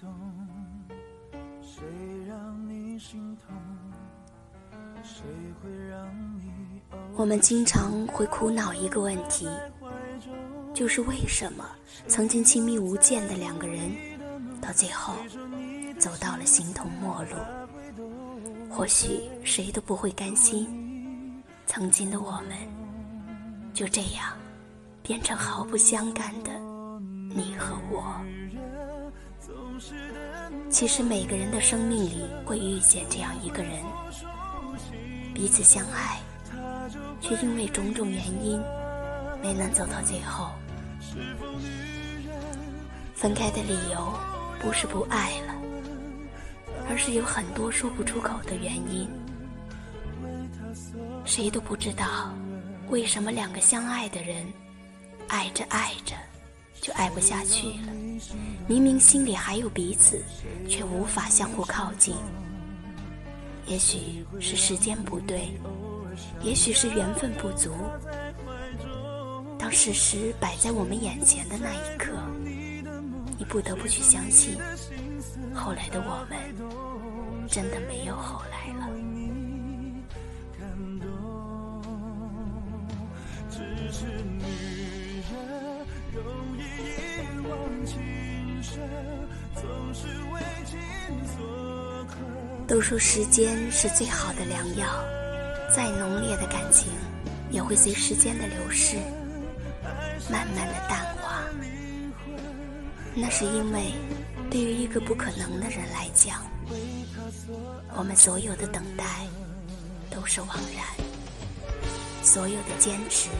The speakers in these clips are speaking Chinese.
动？谁让你心痛？谁会让你？我们经常会苦恼一个问题，就是为什么曾经亲密无间的两个人，到最后走到了形同陌路？或许谁都不会甘心，曾经的我们就这样变成毫不相干的你和我。其实每个人的生命里会遇见这样一个人，彼此相爱。却因为种种原因没能走到最后。分开的理由不是不爱了，而是有很多说不出口的原因。谁都不知道为什么两个相爱的人爱着爱着就爱不下去了。明明心里还有彼此，却无法相互靠近。也许是时间不对。也许是缘分不足，当事实摆在我们眼前的那一刻，你不得不去相信，后来的我们真的没有后来了。都说时间是最好的良药。再浓烈的感情，也会随时间的流逝，慢慢的淡化。那是因为，对于一个不可能的人来讲，我们所有的等待都是枉然，所有的坚持，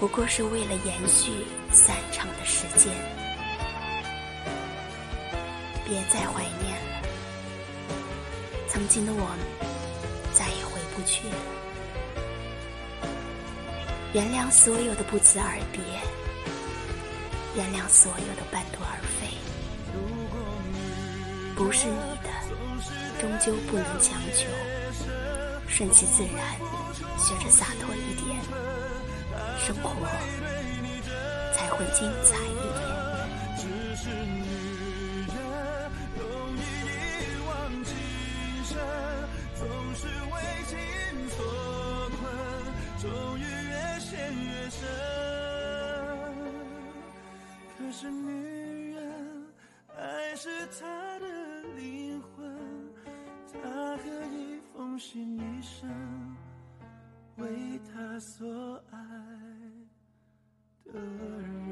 不过是为了延续散场的时间。别再怀念，曾经的我们。再也回不去了。原谅所有的不辞而别，原谅所有的半途而废。不是你的，终究不能强求。顺其自然，学着洒脱一点，生活才会精彩一点。是女人，爱是她的灵魂，她可以奉献一生，为她所爱的人。